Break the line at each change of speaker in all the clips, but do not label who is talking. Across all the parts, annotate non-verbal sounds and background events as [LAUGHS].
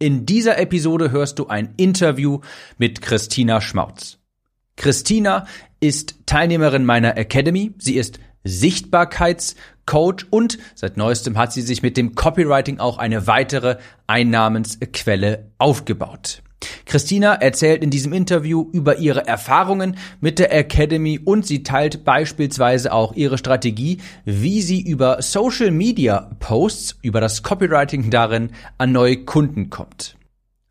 In dieser Episode hörst du ein Interview mit Christina Schmautz. Christina ist Teilnehmerin meiner Academy. Sie ist Sichtbarkeitscoach und seit neuestem hat sie sich mit dem Copywriting auch eine weitere Einnahmensquelle aufgebaut. Christina erzählt in diesem Interview über ihre Erfahrungen mit der Academy und sie teilt beispielsweise auch ihre Strategie, wie sie über Social Media Posts, über das Copywriting darin an neue Kunden kommt.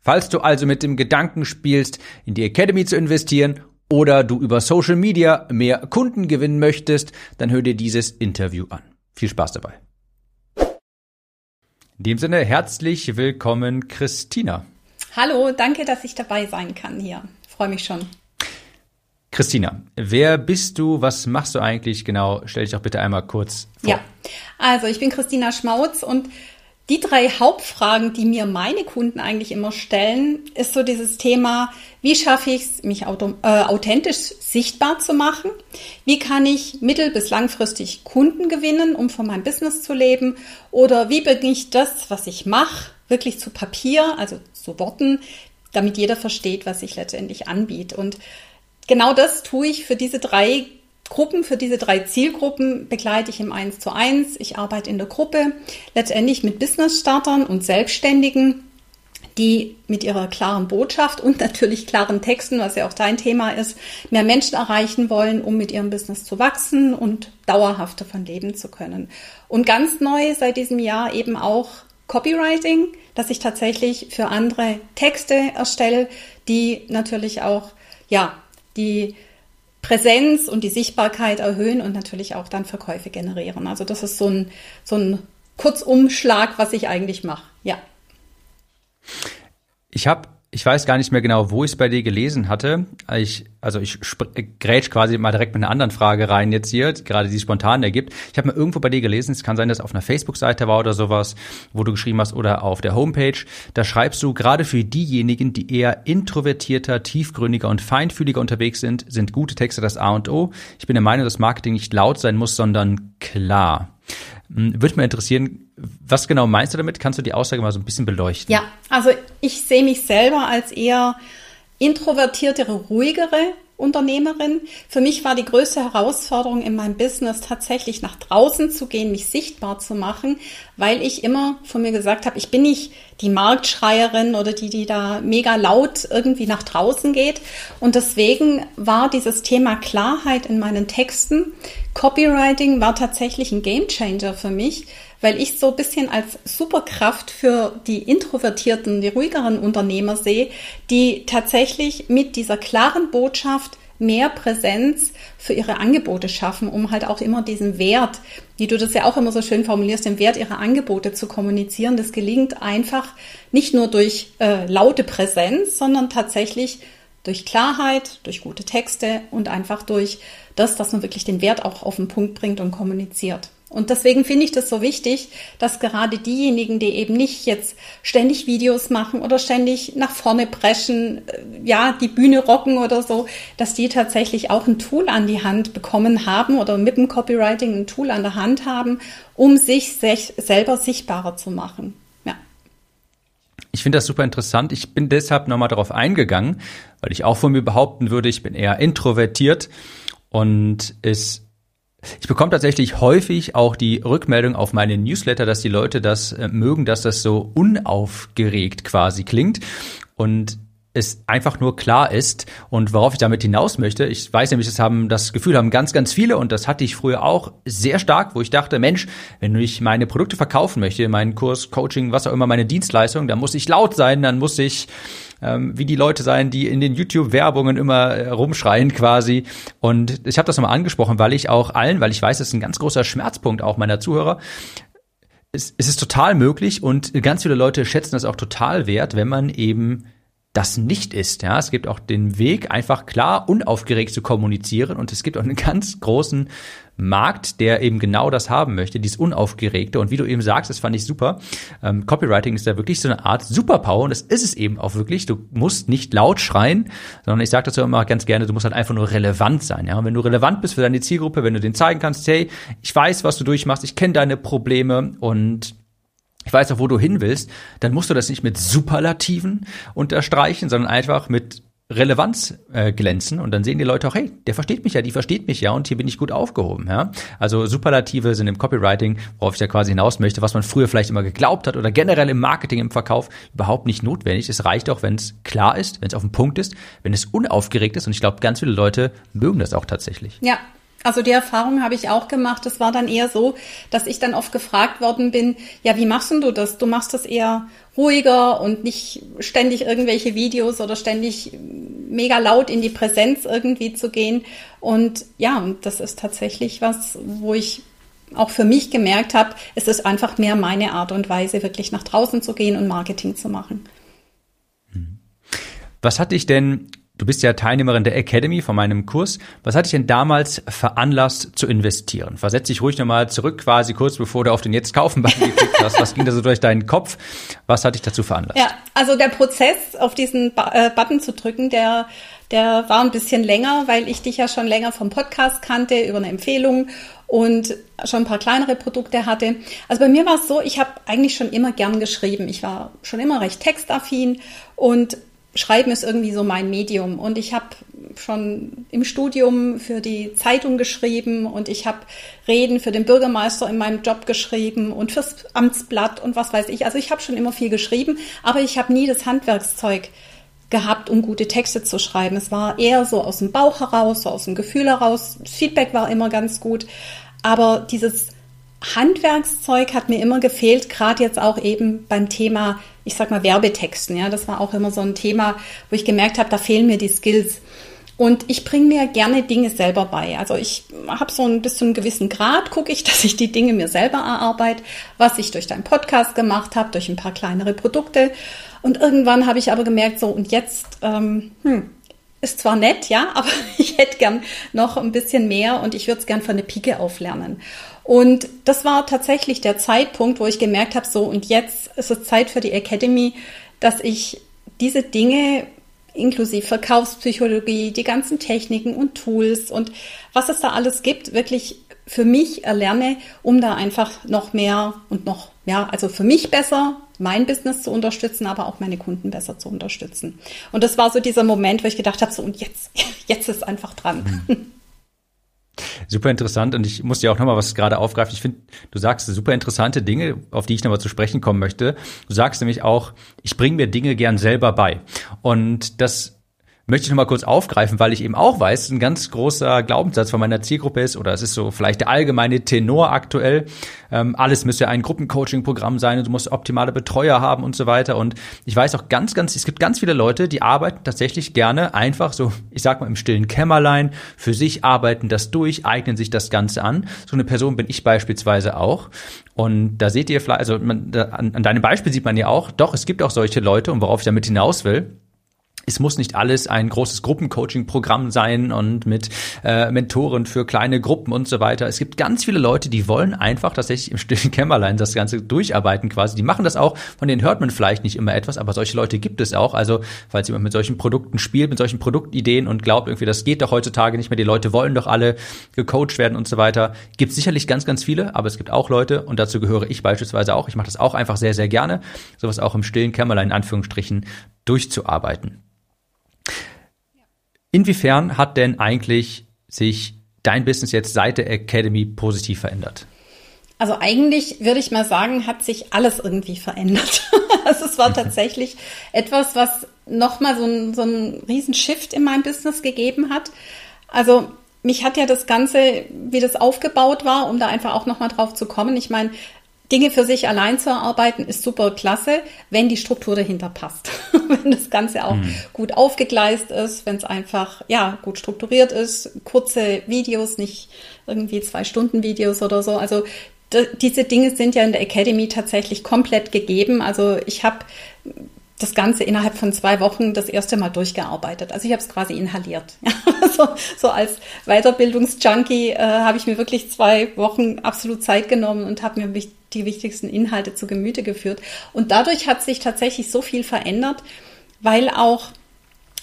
Falls du also mit dem Gedanken spielst, in die Academy zu investieren oder du über Social Media mehr Kunden gewinnen möchtest, dann hör dir dieses Interview an. Viel Spaß dabei. In dem Sinne herzlich willkommen, Christina.
Hallo, danke, dass ich dabei sein kann hier. Freue mich schon.
Christina, wer bist du? Was machst du eigentlich genau? Stell dich doch bitte einmal kurz vor.
Ja, also ich bin Christina Schmautz und die drei Hauptfragen, die mir meine Kunden eigentlich immer stellen, ist so dieses Thema, wie schaffe ich es, mich auto, äh, authentisch sichtbar zu machen? Wie kann ich mittel- bis langfristig Kunden gewinnen, um von meinem Business zu leben? Oder wie bringe ich das, was ich mache, wirklich zu Papier, also zu Worten, damit jeder versteht, was ich letztendlich anbiete? Und genau das tue ich für diese drei Gruppen, für diese drei Zielgruppen begleite ich im 1 zu 1. Ich arbeite in der Gruppe letztendlich mit Business-Startern und Selbstständigen, die mit ihrer klaren Botschaft und natürlich klaren Texten, was ja auch dein Thema ist, mehr Menschen erreichen wollen, um mit ihrem Business zu wachsen und dauerhaft davon leben zu können. Und ganz neu seit diesem Jahr eben auch Copywriting, dass ich tatsächlich für andere Texte erstelle, die natürlich auch, ja, die Präsenz und die Sichtbarkeit erhöhen und natürlich auch dann Verkäufe generieren. Also das ist so ein, so ein Kurzumschlag, was ich eigentlich mache. Ja.
Ich habe ich weiß gar nicht mehr genau, wo ich es bei dir gelesen hatte. Ich, also ich grätsch quasi mal direkt mit einer anderen Frage rein jetzt hier, gerade die spontan ergibt. Ich habe mal irgendwo bei dir gelesen, es kann sein, dass auf einer Facebook-Seite war oder sowas, wo du geschrieben hast, oder auf der Homepage. Da schreibst du, gerade für diejenigen, die eher introvertierter, tiefgründiger und feinfühliger unterwegs sind, sind gute Texte das A und O. Ich bin der Meinung, dass Marketing nicht laut sein muss, sondern klar. Hm, würde mich interessieren, was genau meinst du damit? Kannst du die Aussage mal so ein bisschen beleuchten?
Ja, also ich sehe mich selber als eher introvertiertere, ruhigere Unternehmerin. Für mich war die größte Herausforderung in meinem Business tatsächlich nach draußen zu gehen, mich sichtbar zu machen, weil ich immer von mir gesagt habe, ich bin nicht die Marktschreierin oder die, die da mega laut irgendwie nach draußen geht. Und deswegen war dieses Thema Klarheit in meinen Texten, Copywriting war tatsächlich ein Gamechanger für mich, weil ich so ein bisschen als Superkraft für die introvertierten, die ruhigeren Unternehmer sehe, die tatsächlich mit dieser klaren Botschaft mehr Präsenz für ihre Angebote schaffen, um halt auch immer diesen Wert, wie du das ja auch immer so schön formulierst, den Wert ihrer Angebote zu kommunizieren. Das gelingt einfach nicht nur durch äh, laute Präsenz, sondern tatsächlich durch Klarheit, durch gute Texte und einfach durch das, dass man wirklich den Wert auch auf den Punkt bringt und kommuniziert. Und deswegen finde ich das so wichtig, dass gerade diejenigen, die eben nicht jetzt ständig Videos machen oder ständig nach vorne preschen, äh, ja, die Bühne rocken oder so, dass die tatsächlich auch ein Tool an die Hand bekommen haben oder mit dem Copywriting ein Tool an der Hand haben, um sich selber sichtbarer zu machen. Ja.
Ich finde das super interessant. Ich bin deshalb nochmal darauf eingegangen, weil ich auch von mir behaupten würde, ich bin eher introvertiert und es ich bekomme tatsächlich häufig auch die Rückmeldung auf meine Newsletter, dass die Leute das äh, mögen, dass das so unaufgeregt quasi klingt. Und es einfach nur klar ist und worauf ich damit hinaus möchte. Ich weiß nämlich, das haben das Gefühl haben ganz, ganz viele und das hatte ich früher auch sehr stark, wo ich dachte, Mensch, wenn ich meine Produkte verkaufen möchte, meinen Kurs, Coaching, was auch immer, meine Dienstleistung, dann muss ich laut sein, dann muss ich ähm, wie die Leute sein, die in den YouTube-Werbungen immer äh, rumschreien quasi. Und ich habe das nochmal angesprochen, weil ich auch allen, weil ich weiß, das ist ein ganz großer Schmerzpunkt auch meiner Zuhörer, es, es ist total möglich und ganz viele Leute schätzen das auch total wert, wenn man eben das nicht ist. Ja, es gibt auch den Weg, einfach klar unaufgeregt zu kommunizieren und es gibt auch einen ganz großen Markt, der eben genau das haben möchte, dieses Unaufgeregte. Und wie du eben sagst, das fand ich super. Ähm, Copywriting ist da wirklich so eine Art Superpower und das ist es eben auch wirklich. Du musst nicht laut schreien, sondern ich sage dazu immer ganz gerne, du musst halt einfach nur relevant sein. Ja, und wenn du relevant bist für deine Zielgruppe, wenn du denen zeigen kannst, hey, ich weiß, was du durchmachst, ich kenne deine Probleme und ich weiß auch, wo du hin willst, dann musst du das nicht mit Superlativen unterstreichen, sondern einfach mit Relevanz äh, glänzen und dann sehen die Leute auch, hey, der versteht mich ja, die versteht mich ja und hier bin ich gut aufgehoben. Ja? Also Superlative sind im Copywriting, worauf ich ja quasi hinaus möchte, was man früher vielleicht immer geglaubt hat oder generell im Marketing, im Verkauf überhaupt nicht notwendig. Es reicht auch, wenn es klar ist, wenn es auf dem Punkt ist, wenn es unaufgeregt ist und ich glaube, ganz viele Leute mögen das auch tatsächlich.
Ja, also die Erfahrung habe ich auch gemacht. Es war dann eher so, dass ich dann oft gefragt worden bin, ja, wie machst denn du das? Du machst das eher ruhiger und nicht ständig irgendwelche Videos oder ständig mega laut in die Präsenz irgendwie zu gehen. Und ja, und das ist tatsächlich was, wo ich auch für mich gemerkt habe, es ist einfach mehr meine Art und Weise, wirklich nach draußen zu gehen und Marketing zu machen.
Was hat dich denn Du bist ja Teilnehmerin der Academy von meinem Kurs. Was hat dich denn damals veranlasst zu investieren? Versetz dich ruhig nochmal zurück, quasi kurz bevor du auf den Jetzt kaufen Button geklickt hast. Was ging da so durch deinen Kopf? Was hat dich dazu veranlasst?
Ja, also der Prozess, auf diesen äh, Button zu drücken, der, der war ein bisschen länger, weil ich dich ja schon länger vom Podcast kannte, über eine Empfehlung und schon ein paar kleinere Produkte hatte. Also bei mir war es so, ich habe eigentlich schon immer gern geschrieben. Ich war schon immer recht textaffin und Schreiben ist irgendwie so mein Medium. Und ich habe schon im Studium für die Zeitung geschrieben und ich habe Reden für den Bürgermeister in meinem Job geschrieben und fürs Amtsblatt und was weiß ich. Also ich habe schon immer viel geschrieben, aber ich habe nie das Handwerkszeug gehabt, um gute Texte zu schreiben. Es war eher so aus dem Bauch heraus, so aus dem Gefühl heraus. Das Feedback war immer ganz gut, aber dieses Handwerkszeug hat mir immer gefehlt, gerade jetzt auch eben beim Thema, ich sag mal, Werbetexten. Ja, das war auch immer so ein Thema, wo ich gemerkt habe, da fehlen mir die Skills. Und ich bringe mir gerne Dinge selber bei. Also ich habe so ein bis zu einem gewissen Grad, gucke ich, [LAUGHS] dass ich die Dinge mir selber erarbeite, was ich durch deinen Podcast gemacht habe, durch ein paar kleinere Produkte. Und irgendwann habe ich aber gemerkt, so und jetzt, ähm, hm, ist zwar nett, ja, [LAUGHS] aber ich hätte gern noch ein bisschen mehr und ich würde es gern von der Pike auflernen. Und das war tatsächlich der Zeitpunkt, wo ich gemerkt habe, so und jetzt ist es Zeit für die Academy, dass ich diese Dinge inklusive Verkaufspsychologie, die ganzen Techniken und Tools und was es da alles gibt, wirklich für mich erlerne, um da einfach noch mehr und noch, ja, also für mich besser mein Business zu unterstützen, aber auch meine Kunden besser zu unterstützen. Und das war so dieser Moment, wo ich gedacht habe, so und jetzt, [LAUGHS] jetzt ist einfach dran. Mhm.
Super interessant und ich muss dir auch nochmal was gerade aufgreifen. Ich finde, du sagst super interessante Dinge, auf die ich nochmal zu sprechen kommen möchte. Du sagst nämlich auch, ich bringe mir Dinge gern selber bei. Und das möchte ich noch mal kurz aufgreifen, weil ich eben auch weiß, ein ganz großer Glaubenssatz von meiner Zielgruppe ist, oder es ist so vielleicht der allgemeine Tenor aktuell, ähm, alles müsste ein Gruppencoaching-Programm sein und du musst optimale Betreuer haben und so weiter. Und ich weiß auch ganz, ganz, es gibt ganz viele Leute, die arbeiten tatsächlich gerne einfach so, ich sag mal im stillen Kämmerlein, für sich arbeiten das durch, eignen sich das Ganze an. So eine Person bin ich beispielsweise auch. Und da seht ihr vielleicht, also man, da, an, an deinem Beispiel sieht man ja auch, doch, es gibt auch solche Leute und worauf ich damit hinaus will, es muss nicht alles ein großes Gruppencoaching-Programm sein und mit äh, Mentoren für kleine Gruppen und so weiter. Es gibt ganz viele Leute, die wollen einfach tatsächlich im stillen Kämmerlein das Ganze durcharbeiten quasi. Die machen das auch, von denen hört man vielleicht nicht immer etwas, aber solche Leute gibt es auch. Also falls jemand mit solchen Produkten spielt, mit solchen Produktideen und glaubt irgendwie, das geht doch heutzutage nicht mehr, die Leute wollen doch alle gecoacht werden und so weiter, gibt sicherlich ganz, ganz viele, aber es gibt auch Leute und dazu gehöre ich beispielsweise auch. Ich mache das auch einfach sehr, sehr gerne, sowas auch im stillen Kämmerlein in Anführungsstrichen durchzuarbeiten. Inwiefern hat denn eigentlich sich dein Business jetzt seit der Academy positiv verändert?
Also eigentlich würde ich mal sagen, hat sich alles irgendwie verändert. [LAUGHS] also es war tatsächlich etwas, was nochmal so ein, so ein riesen Shift in meinem Business gegeben hat. Also mich hat ja das Ganze, wie das aufgebaut war, um da einfach auch nochmal drauf zu kommen. Ich meine, Dinge für sich allein zu erarbeiten ist super klasse, wenn die Struktur dahinter passt. [LAUGHS] wenn das Ganze auch mhm. gut aufgegleist ist, wenn es einfach, ja, gut strukturiert ist, kurze Videos, nicht irgendwie zwei Stunden Videos oder so. Also diese Dinge sind ja in der Academy tatsächlich komplett gegeben. Also ich habe das Ganze innerhalb von zwei Wochen das erste Mal durchgearbeitet. Also ich habe es quasi inhaliert. [LAUGHS] so, so als Weiterbildungsjunkie äh, habe ich mir wirklich zwei Wochen absolut Zeit genommen und habe mir die wichtigsten Inhalte zu Gemüte geführt. Und dadurch hat sich tatsächlich so viel verändert, weil auch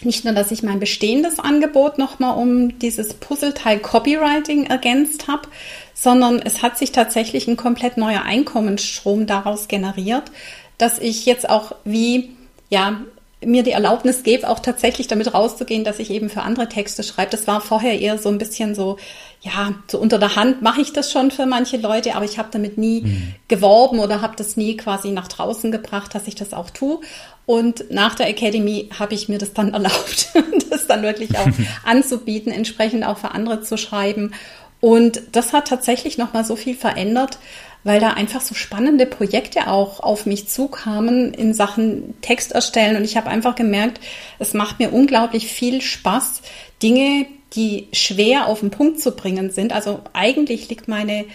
nicht nur, dass ich mein bestehendes Angebot nochmal um dieses Puzzleteil Copywriting ergänzt habe, sondern es hat sich tatsächlich ein komplett neuer Einkommensstrom daraus generiert, dass ich jetzt auch wie, ja, mir die Erlaubnis gebe, auch tatsächlich damit rauszugehen, dass ich eben für andere Texte schreibe. Das war vorher eher so ein bisschen so, ja, so unter der Hand mache ich das schon für manche Leute, aber ich habe damit nie mhm. geworben oder habe das nie quasi nach draußen gebracht, dass ich das auch tue. Und nach der Academy habe ich mir das dann [LAUGHS] erlaubt, das dann wirklich auch [LAUGHS] anzubieten, entsprechend auch für andere zu schreiben. Und das hat tatsächlich nochmal so viel verändert, weil da einfach so spannende Projekte auch auf mich zukamen in Sachen Text erstellen. Und ich habe einfach gemerkt, es macht mir unglaublich viel Spaß, Dinge, die schwer auf den Punkt zu bringen sind. Also eigentlich liegt meine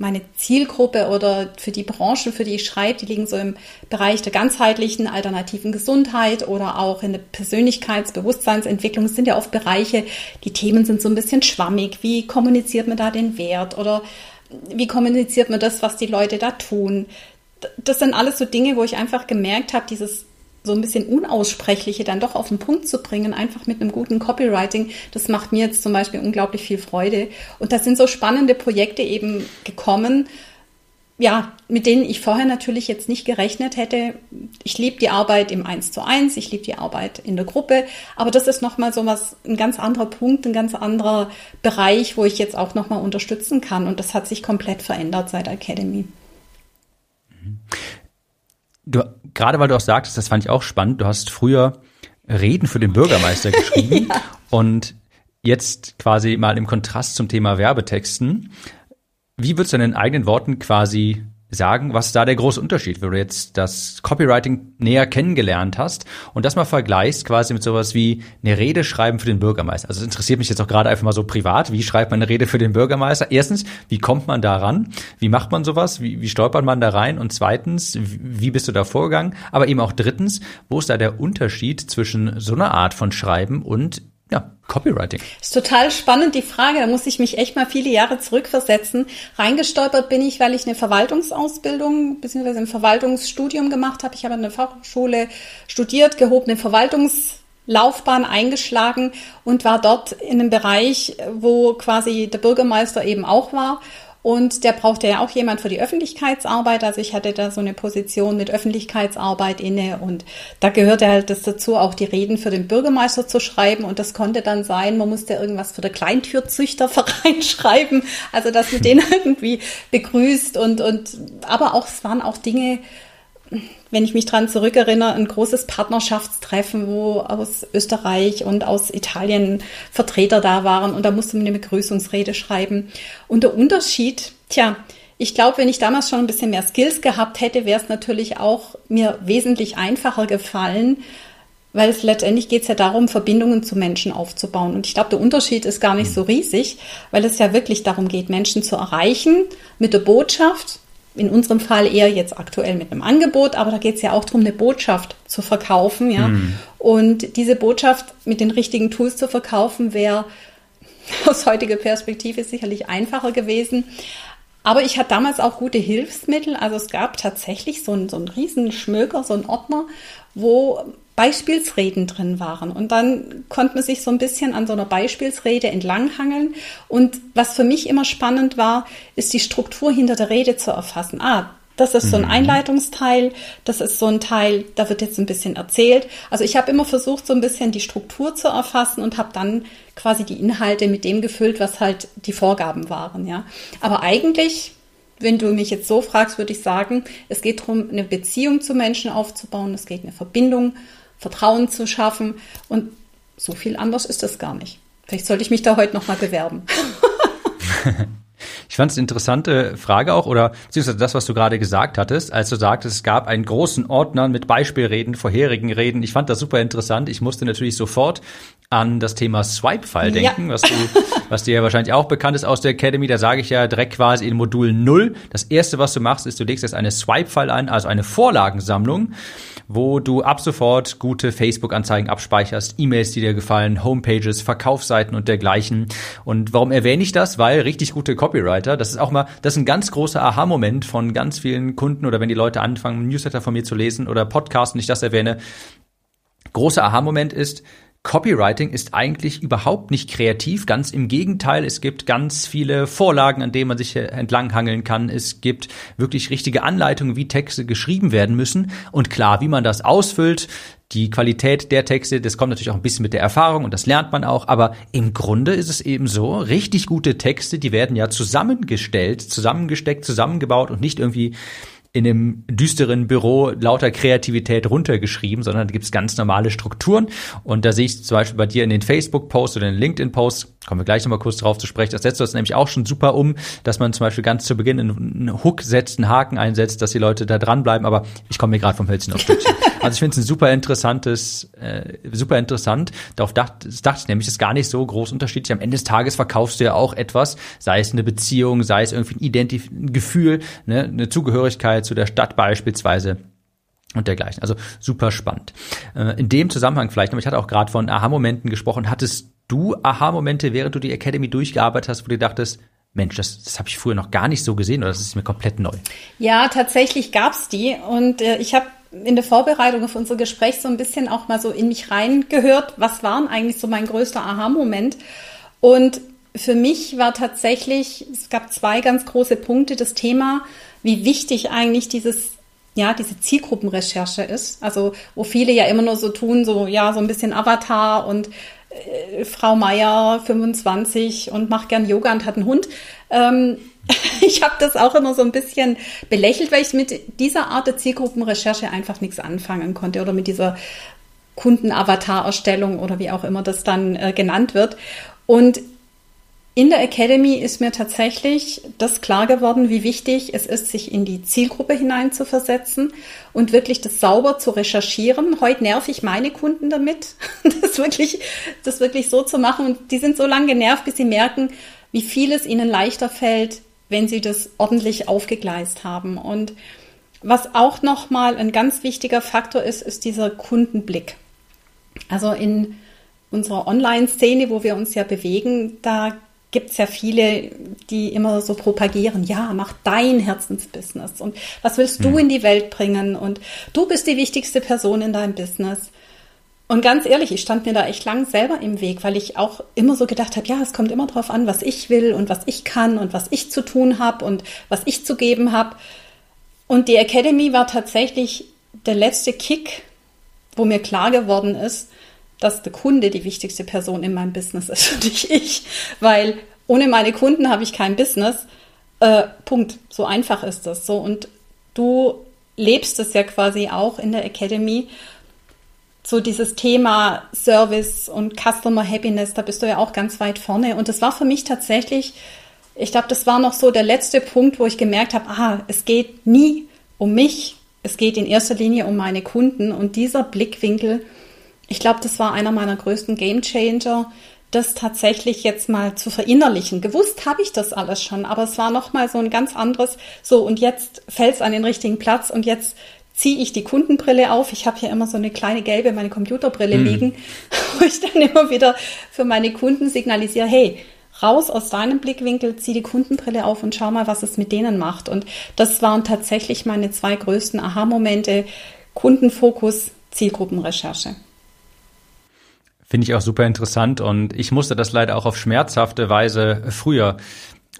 meine Zielgruppe oder für die Branchen, für die ich schreibe, die liegen so im Bereich der ganzheitlichen alternativen Gesundheit oder auch in der Persönlichkeitsbewusstseinsentwicklung. Es sind ja oft Bereiche, die Themen sind so ein bisschen schwammig. Wie kommuniziert man da den Wert oder wie kommuniziert man das, was die Leute da tun? Das sind alles so Dinge, wo ich einfach gemerkt habe, dieses so ein bisschen Unaussprechliche dann doch auf den Punkt zu bringen, einfach mit einem guten Copywriting, das macht mir jetzt zum Beispiel unglaublich viel Freude. Und da sind so spannende Projekte eben gekommen, ja, mit denen ich vorher natürlich jetzt nicht gerechnet hätte. Ich liebe die Arbeit im Eins zu eins, ich liebe die Arbeit in der Gruppe, aber das ist nochmal so was, ein ganz anderer Punkt, ein ganz anderer Bereich, wo ich jetzt auch nochmal unterstützen kann. Und das hat sich komplett verändert seit Academy.
Du, gerade weil du auch sagtest, das fand ich auch spannend, du hast früher Reden für den Bürgermeister geschrieben [LAUGHS] ja. und jetzt quasi mal im Kontrast zum Thema Werbetexten. Wie würdest du in eigenen Worten quasi sagen, was da der große Unterschied, wenn du jetzt das Copywriting näher kennengelernt hast und das mal vergleichst quasi mit sowas wie eine Rede schreiben für den Bürgermeister. Also es interessiert mich jetzt auch gerade einfach mal so privat, wie schreibt man eine Rede für den Bürgermeister? Erstens, wie kommt man da ran? Wie macht man sowas? Wie, wie stolpert man da rein? Und zweitens, wie bist du da vorgegangen? Aber eben auch drittens, wo ist da der Unterschied zwischen so einer Art von Schreiben und ja, Copywriting.
Ist total spannend, die Frage. Da muss ich mich echt mal viele Jahre zurückversetzen. Reingestolpert bin ich, weil ich eine Verwaltungsausbildung bzw. ein Verwaltungsstudium gemacht habe. Ich habe an der Fachhochschule studiert, gehobene Verwaltungslaufbahn eingeschlagen und war dort in einem Bereich, wo quasi der Bürgermeister eben auch war und der brauchte ja auch jemand für die Öffentlichkeitsarbeit. Also ich hatte da so eine Position mit Öffentlichkeitsarbeit inne und da gehörte halt das dazu, auch die Reden für den Bürgermeister zu schreiben. Und das konnte dann sein, man musste irgendwas für den Kleintürzüchterverein [LAUGHS] schreiben. Also dass man den [LAUGHS] irgendwie begrüßt und, und, aber auch, es waren auch Dinge, wenn ich mich dran zurückerinnere, ein großes Partnerschaftstreffen, wo aus Österreich und aus Italien Vertreter da waren und da musste man eine Begrüßungsrede schreiben. Und der Unterschied, tja, ich glaube, wenn ich damals schon ein bisschen mehr Skills gehabt hätte, wäre es natürlich auch mir wesentlich einfacher gefallen, weil es letztendlich geht es ja darum, Verbindungen zu Menschen aufzubauen. Und ich glaube, der Unterschied ist gar nicht so riesig, weil es ja wirklich darum geht, Menschen zu erreichen mit der Botschaft, in unserem Fall eher jetzt aktuell mit einem Angebot, aber da geht es ja auch darum, eine Botschaft zu verkaufen, ja. Mhm. Und diese Botschaft mit den richtigen Tools zu verkaufen, wäre [LAUGHS] aus heutiger Perspektive sicherlich einfacher gewesen. Aber ich hatte damals auch gute Hilfsmittel. Also es gab tatsächlich so einen, so einen riesen Schmöker, so einen Ordner, wo Beispielsreden drin waren. Und dann konnte man sich so ein bisschen an so einer Beispielsrede entlanghangeln. Und was für mich immer spannend war, ist die Struktur hinter der Rede zu erfassen. Ah, das ist so ein mhm. Einleitungsteil, das ist so ein Teil, da wird jetzt ein bisschen erzählt. Also ich habe immer versucht, so ein bisschen die Struktur zu erfassen und habe dann quasi die Inhalte mit dem gefüllt, was halt die Vorgaben waren, ja. Aber eigentlich wenn du mich jetzt so fragst, würde ich sagen, es geht darum, eine Beziehung zu Menschen aufzubauen, es geht eine Verbindung Vertrauen zu schaffen. Und so viel anders ist das gar nicht. Vielleicht sollte ich mich da heute nochmal bewerben. [LAUGHS]
Ich fand es eine interessante Frage auch, oder beziehungsweise das, was du gerade gesagt hattest, als du sagtest, es gab einen großen Ordner mit Beispielreden, vorherigen Reden. Ich fand das super interessant. Ich musste natürlich sofort an das Thema Swipe-File denken, ja. was, du, was dir ja wahrscheinlich auch bekannt ist aus der Academy. Da sage ich ja direkt quasi in Modul 0. Das erste, was du machst, ist, du legst jetzt eine Swipe-File ein, also eine Vorlagensammlung wo du ab sofort gute Facebook-Anzeigen abspeicherst, E-Mails, die dir gefallen, Homepages, Verkaufsseiten und dergleichen. Und warum erwähne ich das? Weil richtig gute Copywriter, das ist auch mal, das ist ein ganz großer Aha-Moment von ganz vielen Kunden oder wenn die Leute anfangen, Newsletter von mir zu lesen oder Podcasts und ich das erwähne. Großer Aha-Moment ist, Copywriting ist eigentlich überhaupt nicht kreativ, ganz im Gegenteil, es gibt ganz viele Vorlagen, an denen man sich entlanghangeln kann. Es gibt wirklich richtige Anleitungen, wie Texte geschrieben werden müssen und klar, wie man das ausfüllt. Die Qualität der Texte, das kommt natürlich auch ein bisschen mit der Erfahrung und das lernt man auch, aber im Grunde ist es eben so, richtig gute Texte, die werden ja zusammengestellt, zusammengesteckt, zusammengebaut und nicht irgendwie in einem düsteren Büro lauter Kreativität runtergeschrieben, sondern da gibt es ganz normale Strukturen. Und da sehe ich zum Beispiel bei dir in den Facebook-Posts oder in den LinkedIn-Posts, kommen wir gleich nochmal kurz drauf zu sprechen, das setzt du das nämlich auch schon super um, dass man zum Beispiel ganz zu Beginn einen Hook setzt, einen Haken einsetzt, dass die Leute da dranbleiben. Aber ich komme mir gerade vom Hölzchen auf Stückchen. [LAUGHS] Also ich finde es ein super interessantes, äh, super interessant. Darauf dachte, dachte ich nämlich, ist gar nicht so groß unterschiedlich. Am Ende des Tages verkaufst du ja auch etwas, sei es eine Beziehung, sei es irgendwie ein, Identif ein Gefühl, ne, eine Zugehörigkeit zu der Stadt beispielsweise und dergleichen. Also super spannend. Äh, in dem Zusammenhang vielleicht, ich hatte auch gerade von Aha-Momenten gesprochen. Hattest du Aha-Momente, während du die Academy durchgearbeitet hast, wo du dachtest, Mensch, das, das habe ich früher noch gar nicht so gesehen oder das ist mir komplett neu?
Ja, tatsächlich gab's die und äh, ich habe in der Vorbereitung auf unser Gespräch so ein bisschen auch mal so in mich reingehört, was waren eigentlich so mein größter Aha-Moment. Und für mich war tatsächlich, es gab zwei ganz große Punkte, das Thema, wie wichtig eigentlich dieses ja, diese Zielgruppenrecherche ist. Also, wo viele ja immer nur so tun, so, ja, so ein bisschen Avatar und äh, Frau Meier, 25 und macht gern Yoga und hat einen Hund. Ähm, [LAUGHS] ich habe das auch immer so ein bisschen belächelt, weil ich mit dieser Art der Zielgruppenrecherche einfach nichts anfangen konnte oder mit dieser Kundenavatar-Erstellung oder wie auch immer das dann äh, genannt wird. Und in der Academy ist mir tatsächlich das klar geworden, wie wichtig es ist, sich in die Zielgruppe hineinzuversetzen und wirklich das sauber zu recherchieren. Heute nerv ich meine Kunden damit, [LAUGHS] das wirklich, das wirklich so zu machen. Und die sind so lange genervt, bis sie merken, wie viel es ihnen leichter fällt, wenn sie das ordentlich aufgegleist haben. Und was auch nochmal ein ganz wichtiger Faktor ist, ist dieser Kundenblick. Also in unserer Online-Szene, wo wir uns ja bewegen, da gibt es ja viele, die immer so propagieren, ja, mach dein Herzensbusiness und was willst du hm. in die Welt bringen und du bist die wichtigste Person in deinem Business. Und ganz ehrlich, ich stand mir da echt lang selber im Weg, weil ich auch immer so gedacht habe, ja, es kommt immer drauf an, was ich will und was ich kann und was ich zu tun habe und was ich zu geben habe. Und die Academy war tatsächlich der letzte Kick, wo mir klar geworden ist, dass der Kunde die wichtigste Person in meinem Business ist und [LAUGHS] nicht ich. Weil ohne meine Kunden habe ich kein Business. Äh, Punkt. So einfach ist das. So und du lebst es ja quasi auch in der Academy. So dieses Thema Service und Customer Happiness, da bist du ja auch ganz weit vorne. Und das war für mich tatsächlich, ich glaube, das war noch so der letzte Punkt, wo ich gemerkt habe, aha, es geht nie um mich, es geht in erster Linie um meine Kunden. Und dieser Blickwinkel, ich glaube, das war einer meiner größten Game Changer, das tatsächlich jetzt mal zu verinnerlichen. Gewusst habe ich das alles schon, aber es war noch mal so ein ganz anderes. So und jetzt fällt es an den richtigen Platz und jetzt ziehe ich die Kundenbrille auf. Ich habe hier immer so eine kleine gelbe meine Computerbrille mhm. liegen, [LAUGHS] wo ich dann immer wieder für meine Kunden signalisiere: Hey, raus aus deinem Blickwinkel, zieh die Kundenbrille auf und schau mal, was es mit denen macht. Und das waren tatsächlich meine zwei größten Aha-Momente: Kundenfokus, Zielgruppenrecherche.
Finde ich auch super interessant und ich musste das leider auch auf schmerzhafte Weise früher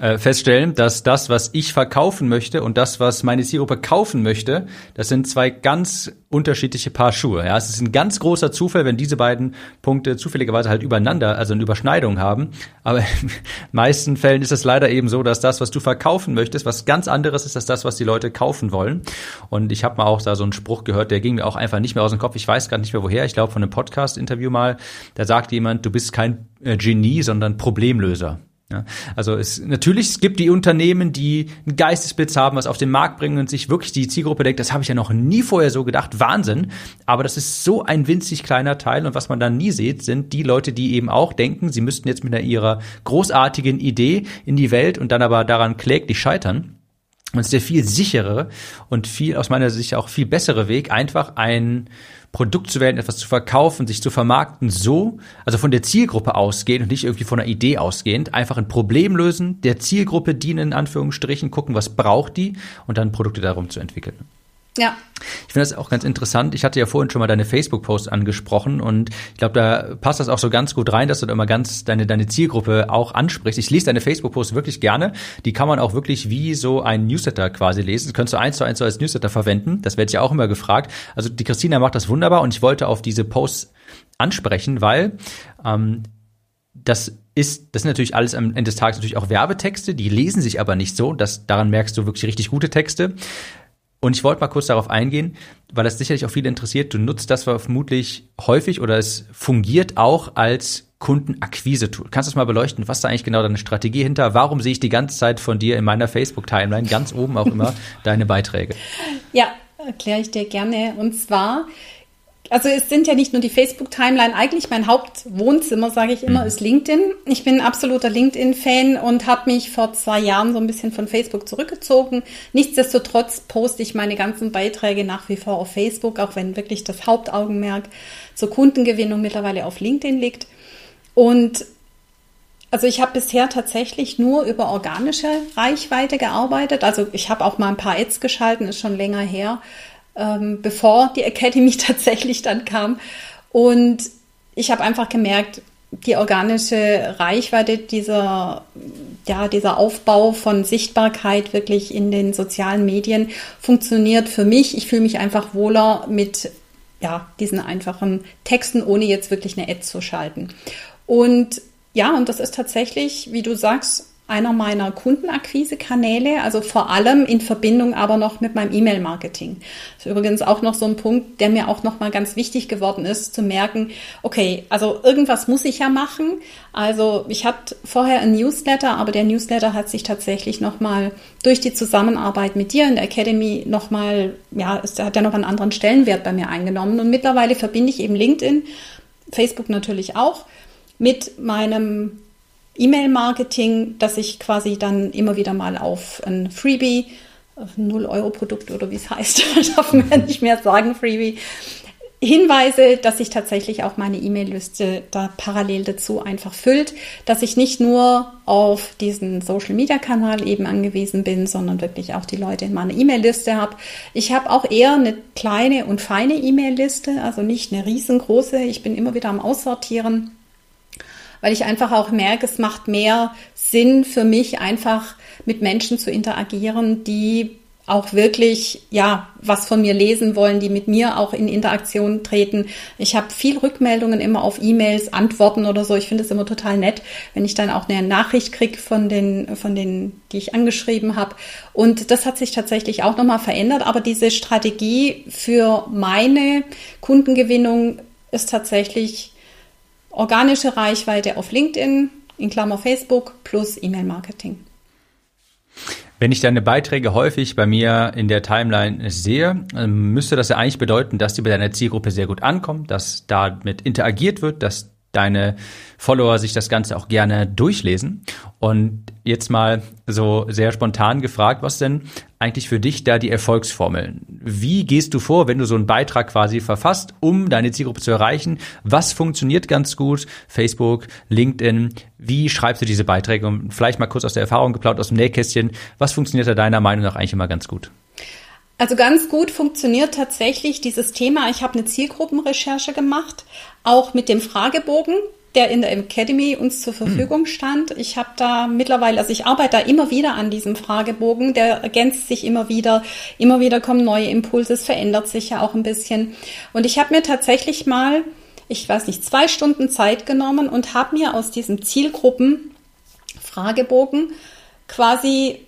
äh, feststellen, dass das, was ich verkaufen möchte und das, was meine Zielgruppe kaufen möchte, das sind zwei ganz unterschiedliche Paar Schuhe. Ja, es ist ein ganz großer Zufall, wenn diese beiden Punkte zufälligerweise halt übereinander, also eine Überschneidung haben. Aber in [LAUGHS] meisten Fällen ist es leider eben so, dass das, was du verkaufen möchtest, was ganz anderes ist als das, was die Leute kaufen wollen. Und ich habe mal auch da so einen Spruch gehört, der ging mir auch einfach nicht mehr aus dem Kopf. Ich weiß gar nicht mehr woher. Ich glaube von einem Podcast-Interview mal. Da sagt jemand, du bist kein äh, Genie, sondern Problemlöser. Ja, also es natürlich es gibt die Unternehmen, die einen Geistesblitz haben, was auf den Markt bringen und sich wirklich die Zielgruppe denkt, das habe ich ja noch nie vorher so gedacht, Wahnsinn. Aber das ist so ein winzig kleiner Teil und was man dann nie sieht, sind die Leute, die eben auch denken, sie müssten jetzt mit ihrer großartigen Idee in die Welt und dann aber daran kläglich scheitern. Und es ist der viel sicherere und viel aus meiner Sicht auch viel bessere Weg, einfach ein Produkt zu wählen, etwas zu verkaufen, sich zu vermarkten, so, also von der Zielgruppe ausgehend und nicht irgendwie von einer Idee ausgehend, einfach ein Problem lösen, der Zielgruppe dienen, in Anführungsstrichen, gucken, was braucht die und dann Produkte darum zu entwickeln.
Ja.
Ich finde das auch ganz interessant. Ich hatte ja vorhin schon mal deine Facebook-Posts angesprochen und ich glaube, da passt das auch so ganz gut rein, dass du da immer ganz deine, deine Zielgruppe auch ansprichst. Ich lese deine Facebook-Posts wirklich gerne. Die kann man auch wirklich wie so ein Newsletter quasi lesen. Das könntest du eins zu eins so als Newsletter verwenden. Das werde ich auch immer gefragt. Also die Christina macht das wunderbar und ich wollte auf diese Posts ansprechen, weil ähm, das ist, das sind natürlich alles am Ende des Tages natürlich auch Werbetexte, die lesen sich aber nicht so. Das, daran merkst du wirklich richtig gute Texte. Und ich wollte mal kurz darauf eingehen, weil das sicherlich auch viele interessiert. Du nutzt das vermutlich häufig oder es fungiert auch als Kundenakquise-Tool. Kannst du das mal beleuchten? Was ist da eigentlich genau deine Strategie hinter? Warum sehe ich die ganze Zeit von dir in meiner Facebook-Timeline ganz oben auch immer [LAUGHS] deine Beiträge?
Ja, erkläre ich dir gerne. Und zwar also es sind ja nicht nur die Facebook-Timeline, eigentlich mein Hauptwohnzimmer, sage ich immer, mhm. ist LinkedIn. Ich bin ein absoluter LinkedIn-Fan und habe mich vor zwei Jahren so ein bisschen von Facebook zurückgezogen. Nichtsdestotrotz poste ich meine ganzen Beiträge nach wie vor auf Facebook, auch wenn wirklich das Hauptaugenmerk zur Kundengewinnung mittlerweile auf LinkedIn liegt. Und also ich habe bisher tatsächlich nur über organische Reichweite gearbeitet. Also ich habe auch mal ein paar Ads geschalten, ist schon länger her ähm, bevor die Academy [LAUGHS] tatsächlich dann kam. Und ich habe einfach gemerkt, die organische Reichweite dieser, ja, dieser Aufbau von Sichtbarkeit wirklich in den sozialen Medien funktioniert für mich. Ich fühle mich einfach wohler mit, ja, diesen einfachen Texten, ohne jetzt wirklich eine Ad zu schalten. Und ja, und das ist tatsächlich, wie du sagst, einer meiner Kundenakquise-Kanäle, also vor allem in Verbindung aber noch mit meinem E-Mail-Marketing. Das ist übrigens auch noch so ein Punkt, der mir auch noch mal ganz wichtig geworden ist, zu merken, okay, also irgendwas muss ich ja machen. Also ich hatte vorher ein Newsletter, aber der Newsletter hat sich tatsächlich noch mal durch die Zusammenarbeit mit dir in der Academy noch mal, ja, es hat ja noch einen anderen Stellenwert bei mir eingenommen und mittlerweile verbinde ich eben LinkedIn, Facebook natürlich auch mit meinem E-Mail-Marketing, dass ich quasi dann immer wieder mal auf ein Freebie, 0-Euro-Produkt oder wie es heißt, [LAUGHS] darf man nicht mehr sagen, Freebie, hinweise, dass sich tatsächlich auch meine E-Mail-Liste da parallel dazu einfach füllt, dass ich nicht nur auf diesen Social-Media-Kanal eben angewiesen bin, sondern wirklich auch die Leute in meiner E-Mail-Liste habe. Ich habe auch eher eine kleine und feine E-Mail-Liste, also nicht eine riesengroße. Ich bin immer wieder am Aussortieren weil ich einfach auch merke, es macht mehr Sinn für mich, einfach mit Menschen zu interagieren, die auch wirklich ja was von mir lesen wollen, die mit mir auch in Interaktion treten. Ich habe viel Rückmeldungen immer auf E-Mails, Antworten oder so. Ich finde es immer total nett, wenn ich dann auch eine Nachricht kriege von den von den, die ich angeschrieben habe. Und das hat sich tatsächlich auch nochmal verändert. Aber diese Strategie für meine Kundengewinnung ist tatsächlich organische Reichweite auf LinkedIn, in Klammer Facebook, plus E-Mail-Marketing.
Wenn ich deine Beiträge häufig bei mir in der Timeline sehe, ähm, müsste das ja eigentlich bedeuten, dass die bei deiner Zielgruppe sehr gut ankommen, dass damit interagiert wird, dass deine Follower sich das Ganze auch gerne durchlesen. Und jetzt mal so sehr spontan gefragt, was denn eigentlich für dich da die Erfolgsformeln? Wie gehst du vor, wenn du so einen Beitrag quasi verfasst, um deine Zielgruppe zu erreichen? Was funktioniert ganz gut? Facebook, LinkedIn. Wie schreibst du diese Beiträge? Und vielleicht mal kurz aus der Erfahrung geplaut, aus dem Nähkästchen. Was funktioniert da deiner Meinung nach eigentlich immer ganz gut?
Also ganz gut funktioniert tatsächlich dieses Thema. Ich habe eine Zielgruppenrecherche gemacht, auch mit dem Fragebogen, der in der Academy uns zur Verfügung stand. Ich habe da mittlerweile, also ich arbeite da immer wieder an diesem Fragebogen, der ergänzt sich immer wieder, immer wieder kommen neue Impulse, es verändert sich ja auch ein bisschen. Und ich habe mir tatsächlich mal, ich weiß nicht, zwei Stunden Zeit genommen und habe mir aus diesem Zielgruppen-Fragebogen quasi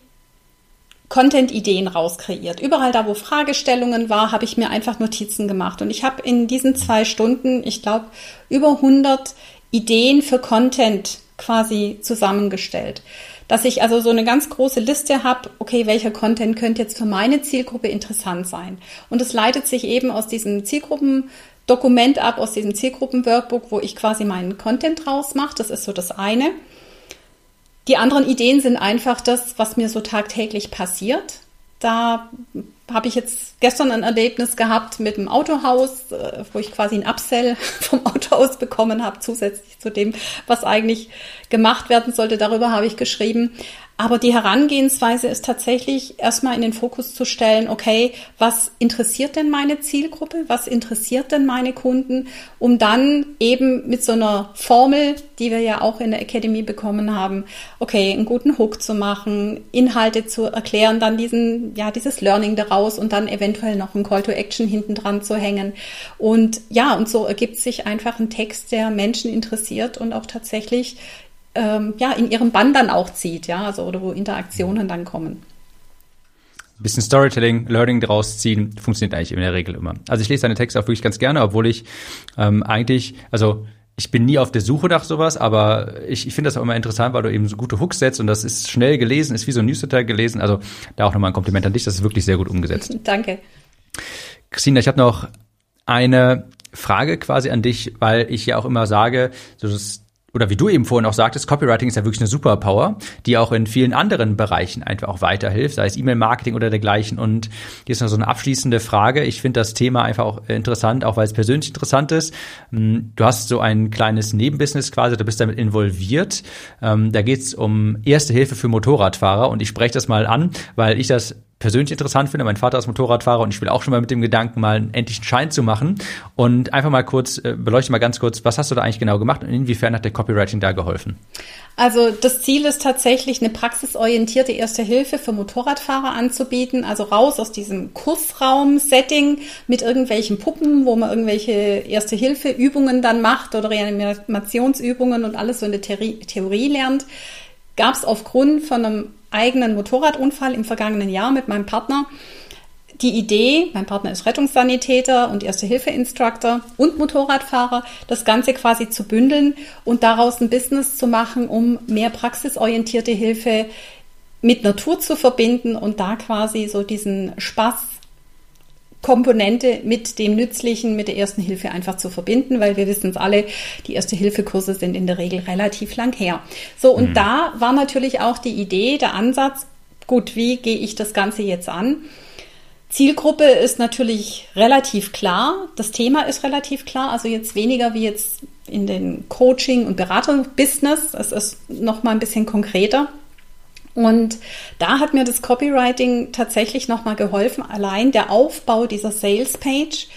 Content-Ideen rauskreiert. Überall da, wo Fragestellungen war, habe ich mir einfach Notizen gemacht. Und ich habe in diesen zwei Stunden, ich glaube, über 100 Ideen für Content quasi zusammengestellt. Dass ich also so eine ganz große Liste habe, okay, welcher Content könnte jetzt für meine Zielgruppe interessant sein. Und es leitet sich eben aus diesem Zielgruppendokument ab, aus diesem Zielgruppen-Workbook, wo ich quasi meinen Content draus mache. Das ist so das eine. Die anderen Ideen sind einfach das, was mir so tagtäglich passiert. Da habe ich jetzt gestern ein Erlebnis gehabt mit dem Autohaus, äh, wo ich quasi ein Upsell [LAUGHS] vom Autohaus bekommen habe, zusätzlich zu dem, was eigentlich gemacht werden sollte. Darüber habe ich geschrieben. Aber die Herangehensweise ist tatsächlich erstmal in den Fokus zu stellen, okay, was interessiert denn meine Zielgruppe? Was interessiert denn meine Kunden? Um dann eben mit so einer Formel, die wir ja auch in der Academy bekommen haben, okay, einen guten Hook zu machen, Inhalte zu erklären, dann diesen, ja, dieses Learning daraus und dann eventuell noch ein Call to Action hinten dran zu hängen. Und ja, und so ergibt sich einfach ein Text, der Menschen interessiert und auch tatsächlich ähm, ja, in ihrem Bann dann auch zieht, ja, also oder wo Interaktionen dann kommen.
Bisschen Storytelling, Learning daraus ziehen, funktioniert eigentlich in der Regel immer. Also ich lese deine Texte auch wirklich ganz gerne, obwohl ich ähm, eigentlich, also ich bin nie auf der Suche nach sowas, aber ich, ich finde das auch immer interessant, weil du eben so gute Hooks setzt und das ist schnell gelesen, ist wie so ein Newsletter gelesen. Also da auch nochmal ein Kompliment an dich, das ist wirklich sehr gut umgesetzt. [LAUGHS]
Danke.
Christina, ich habe noch eine Frage quasi an dich, weil ich ja auch immer sage, so das oder wie du eben vorhin auch sagtest, Copywriting ist ja wirklich eine Superpower, die auch in vielen anderen Bereichen einfach auch weiterhilft, sei es E-Mail-Marketing oder dergleichen. Und hier ist noch so eine abschließende Frage. Ich finde das Thema einfach auch interessant, auch weil es persönlich interessant ist. Hm, du hast so ein kleines Nebenbusiness quasi, du bist damit involviert. Ähm, da geht es um Erste Hilfe für Motorradfahrer und ich spreche das mal an, weil ich das persönlich interessant finde. Mein Vater ist Motorradfahrer und ich will auch schon mal mit dem Gedanken, mal einen endlichen Schein zu machen. Und einfach mal kurz, äh, beleuchte mal ganz kurz, was hast du da eigentlich genau gemacht und inwiefern hat der Copywriting da geholfen?
Also das Ziel ist tatsächlich, eine praxisorientierte Erste Hilfe für Motorradfahrer anzubieten. Also raus aus diesem Kursraum-Setting mit irgendwelchen Puppen, wo man irgendwelche Erste-Hilfe-Übungen dann macht oder Reanimationsübungen und alles so in der Theorie lernt. Gab es aufgrund von einem eigenen Motorradunfall im vergangenen Jahr mit meinem Partner. Die Idee, mein Partner ist Rettungssanitäter und Erste-Hilfe-Instructor und Motorradfahrer, das Ganze quasi zu bündeln und daraus ein Business zu machen, um mehr praxisorientierte Hilfe mit Natur zu verbinden und da quasi so diesen Spaß Komponente mit dem Nützlichen, mit der ersten Hilfe einfach zu verbinden, weil wir wissen es alle, die Erste-Hilfe-Kurse sind in der Regel relativ lang her. So, und mhm. da war natürlich auch die Idee, der Ansatz, gut, wie gehe ich das Ganze jetzt an? Zielgruppe ist natürlich relativ klar, das Thema ist relativ klar, also jetzt weniger wie jetzt in den Coaching- und Beratung-Business, es ist noch mal ein bisschen konkreter. Und da hat mir das Copywriting tatsächlich nochmal geholfen. Allein der Aufbau dieser Sales Page.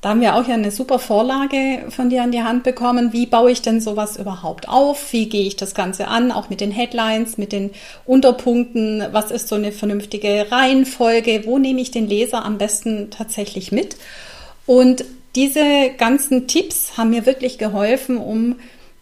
Da haben wir auch ja eine super Vorlage von dir an die Hand bekommen. Wie baue ich denn sowas überhaupt auf? Wie gehe ich das Ganze an? Auch mit den Headlines, mit den Unterpunkten. Was ist so eine vernünftige Reihenfolge? Wo nehme ich den Leser am besten tatsächlich mit? Und diese ganzen Tipps haben mir wirklich geholfen, um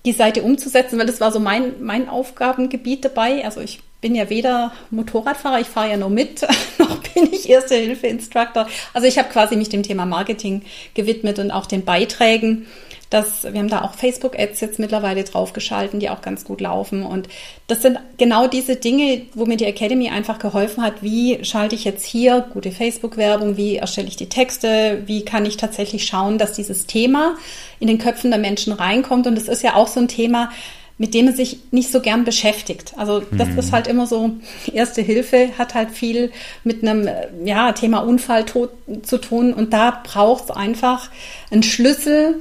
die Seite umzusetzen, weil das war so mein, mein Aufgabengebiet dabei. Also ich bin ja weder Motorradfahrer, ich fahre ja nur mit, [LAUGHS] noch bin ich Erste-Hilfe-Instructor. Also ich habe quasi mich dem Thema Marketing gewidmet und auch den Beiträgen. Das, wir haben da auch Facebook-Ads jetzt mittlerweile draufgeschalten, die auch ganz gut laufen. Und das sind genau diese Dinge, wo mir die Academy einfach geholfen hat. Wie schalte ich jetzt hier gute Facebook-Werbung? Wie erstelle ich die Texte? Wie kann ich tatsächlich schauen, dass dieses Thema in den Köpfen der Menschen reinkommt? Und es ist ja auch so ein Thema, mit dem man sich nicht so gern beschäftigt. Also das mhm. ist halt immer so, erste Hilfe hat halt viel mit einem ja, Thema Unfall zu tun und da braucht es einfach einen Schlüssel,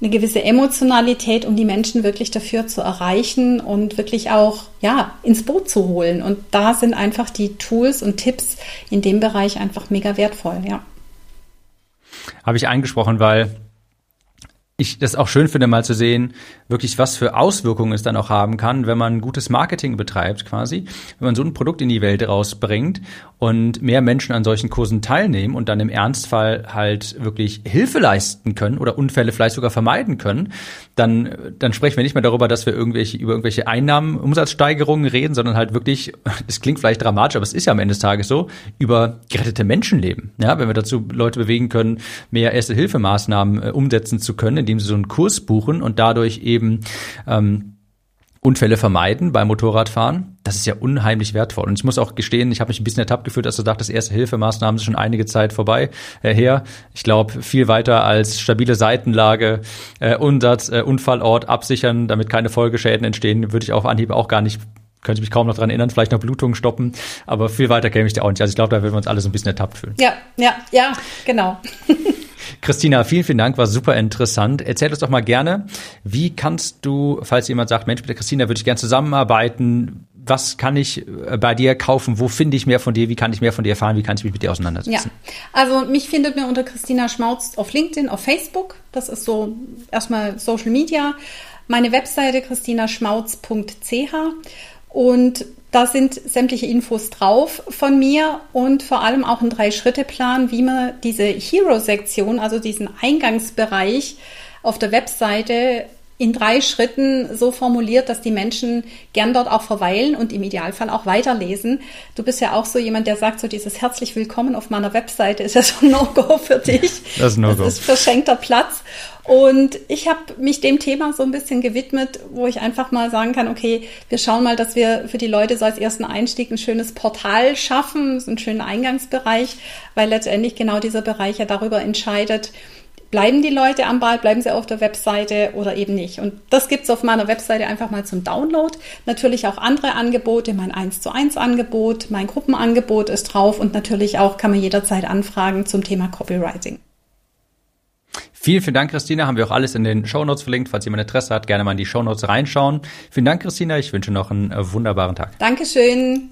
eine gewisse Emotionalität, um die Menschen wirklich dafür zu erreichen und wirklich auch ja ins Boot zu holen. Und da sind einfach die Tools und Tipps in dem Bereich einfach mega wertvoll, ja.
Habe ich eingesprochen, weil ich das auch schön finde, mal zu sehen, wirklich was für Auswirkungen es dann auch haben kann, wenn man gutes Marketing betreibt quasi, wenn man so ein Produkt in die Welt rausbringt und mehr Menschen an solchen Kursen teilnehmen und dann im Ernstfall halt wirklich Hilfe leisten können oder Unfälle vielleicht sogar vermeiden können, dann, dann sprechen wir nicht mehr darüber, dass wir irgendwelche, über irgendwelche Einnahmen, Umsatzsteigerungen reden, sondern halt wirklich, [LAUGHS] es klingt vielleicht dramatisch, aber es ist ja am Ende des Tages so, über gerettete Menschenleben. Ja, wenn wir dazu Leute bewegen können, mehr Erste-Hilfemaßnahmen äh, umsetzen zu können, indem sie so einen Kurs buchen und dadurch eben ähm, Unfälle vermeiden beim Motorradfahren. Das ist ja unheimlich wertvoll. Und ich muss auch gestehen, ich habe mich ein bisschen ertappt gefühlt, dass du dachtest, erste Hilfemaßnahmen sind schon einige Zeit vorbei äh, her. Ich glaube, viel weiter als stabile Seitenlage, äh, Umsatz, äh, Unfallort absichern, damit keine Folgeschäden entstehen, würde ich auf Anhieb auch gar nicht könnte mich kaum noch dran erinnern, vielleicht noch Blutungen stoppen, aber viel weiter käme ich da auch nicht. Also ich glaube, da würden wir uns alle so ein bisschen ertappt fühlen.
Ja, ja, ja, genau. [LAUGHS]
Christina, vielen, vielen Dank, war super interessant. Erzähl uns doch mal gerne, wie kannst du, falls jemand sagt, Mensch, mit der Christina würde ich gerne zusammenarbeiten, was kann ich äh, bei dir kaufen? Wo finde ich mehr von dir? Wie kann ich mehr von dir erfahren? Wie kann ich mich mit dir auseinandersetzen?
Ja, also mich findet man unter Christina Schmautz auf LinkedIn, auf Facebook. Das ist so erstmal Social Media. Meine Webseite christinaschmautz.ch und da sind sämtliche Infos drauf von mir und vor allem auch ein Drei-Schritte-Plan, wie man diese Hero-Sektion, also diesen Eingangsbereich auf der Webseite in drei Schritten so formuliert, dass die Menschen gern dort auch verweilen und im Idealfall auch weiterlesen. Du bist ja auch so jemand, der sagt, so dieses herzlich willkommen auf meiner Webseite ist ja so ein No-Go für dich.
Das ist No-Go.
Das ist verschenkter Platz. Und ich habe mich dem Thema so ein bisschen gewidmet, wo ich einfach mal sagen kann, okay, wir schauen mal, dass wir für die Leute so als ersten Einstieg ein schönes Portal schaffen, so einen schönen Eingangsbereich, weil letztendlich genau dieser Bereich ja darüber entscheidet, bleiben die Leute am Ball, bleiben sie auf der Webseite oder eben nicht. Und das gibt's auf meiner Webseite einfach mal zum Download. Natürlich auch andere Angebote, mein 1 zu 1 Angebot, mein Gruppenangebot ist drauf und natürlich auch kann man jederzeit anfragen zum Thema Copywriting.
Vielen, vielen Dank, Christina. Haben wir auch alles in den Shownotes verlinkt. Falls jemand Interesse hat, gerne mal in die Shownotes reinschauen. Vielen Dank, Christina. Ich wünsche noch einen äh, wunderbaren Tag.
Dankeschön.